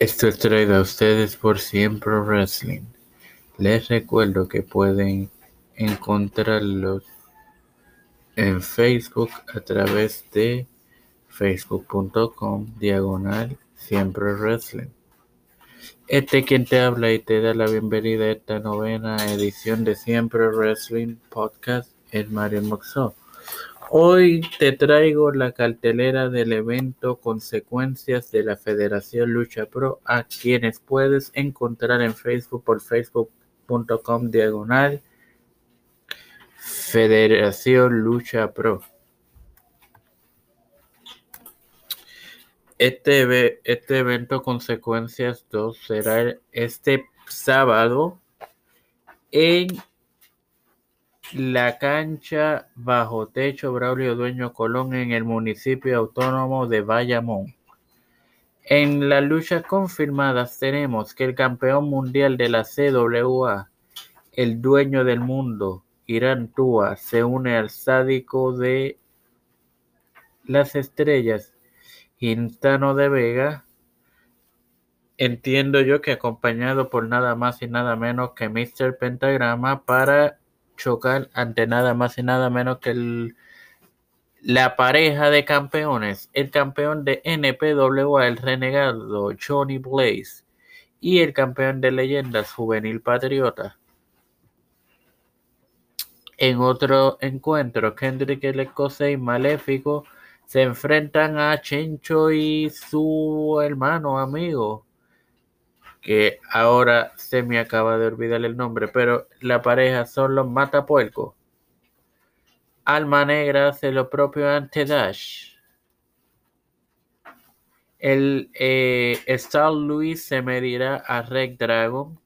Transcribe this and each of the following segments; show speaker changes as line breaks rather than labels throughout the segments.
Esto es traído a ustedes por Siempre Wrestling. Les recuerdo que pueden encontrarlos en Facebook a través de facebook.com diagonal Siempre Wrestling. Este quien te habla y te da la bienvenida a esta novena edición de Siempre Wrestling Podcast es Mario Moxó. Hoy te traigo la cartelera del evento Consecuencias de la Federación Lucha Pro, a quienes puedes encontrar en Facebook por facebook.com diagonal Federación Lucha Pro. Este, este evento Consecuencias 2 será este sábado en la cancha bajo techo Braulio Dueño Colón en el municipio autónomo de Bayamón. En las luchas confirmadas tenemos que el campeón mundial de la CWA, el dueño del mundo, Irán Tua, se une al sádico de las estrellas, Instano de Vega. Entiendo yo que acompañado por nada más y nada menos que Mr. Pentagrama para chocar ante nada más y nada menos que la pareja de campeones, el campeón de NPWA, el renegado Johnny Blaze, y el campeón de leyendas juvenil patriota. En otro encuentro, Kendrick el Escocés y Maléfico se enfrentan a Chencho y su hermano amigo que ahora se me acaba de olvidar el nombre, pero la pareja son los Matapuercos. Alma Negra hace lo propio ante Dash. El eh, Star Louis se medirá a Red Dragon.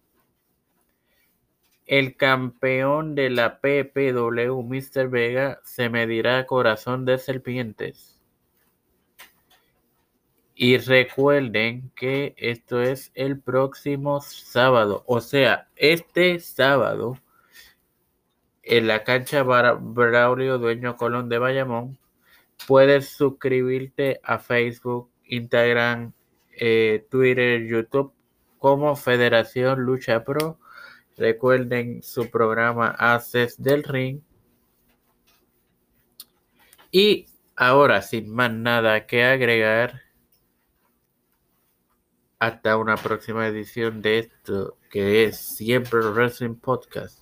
El campeón de la PPW, Mr. Vega, se medirá a Corazón de Serpientes. Y recuerden que esto es el próximo sábado, o sea, este sábado en la cancha Braulio Dueño Colón de Bayamón. Puedes suscribirte a Facebook, Instagram, eh, Twitter, YouTube como Federación Lucha Pro. Recuerden su programa Haces del Ring. Y ahora, sin más nada que agregar, hasta una próxima edición de esto que es siempre Wrestling Podcast.